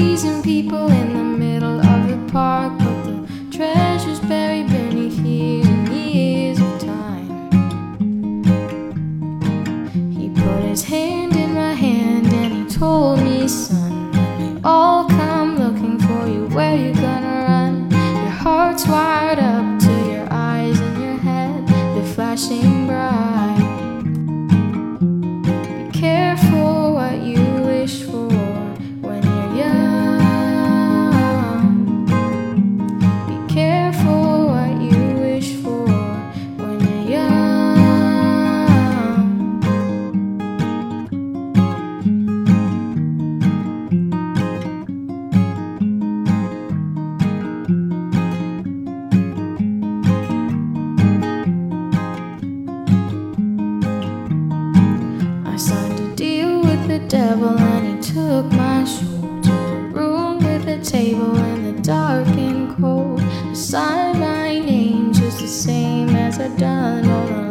and people in the middle of the park, but the treasures buried beneath years and years of time. He put his hand in my hand and he told me, son, devil and he took my soul to a room with a table in the dark and cold. I signed my name just the same as I'd done all along.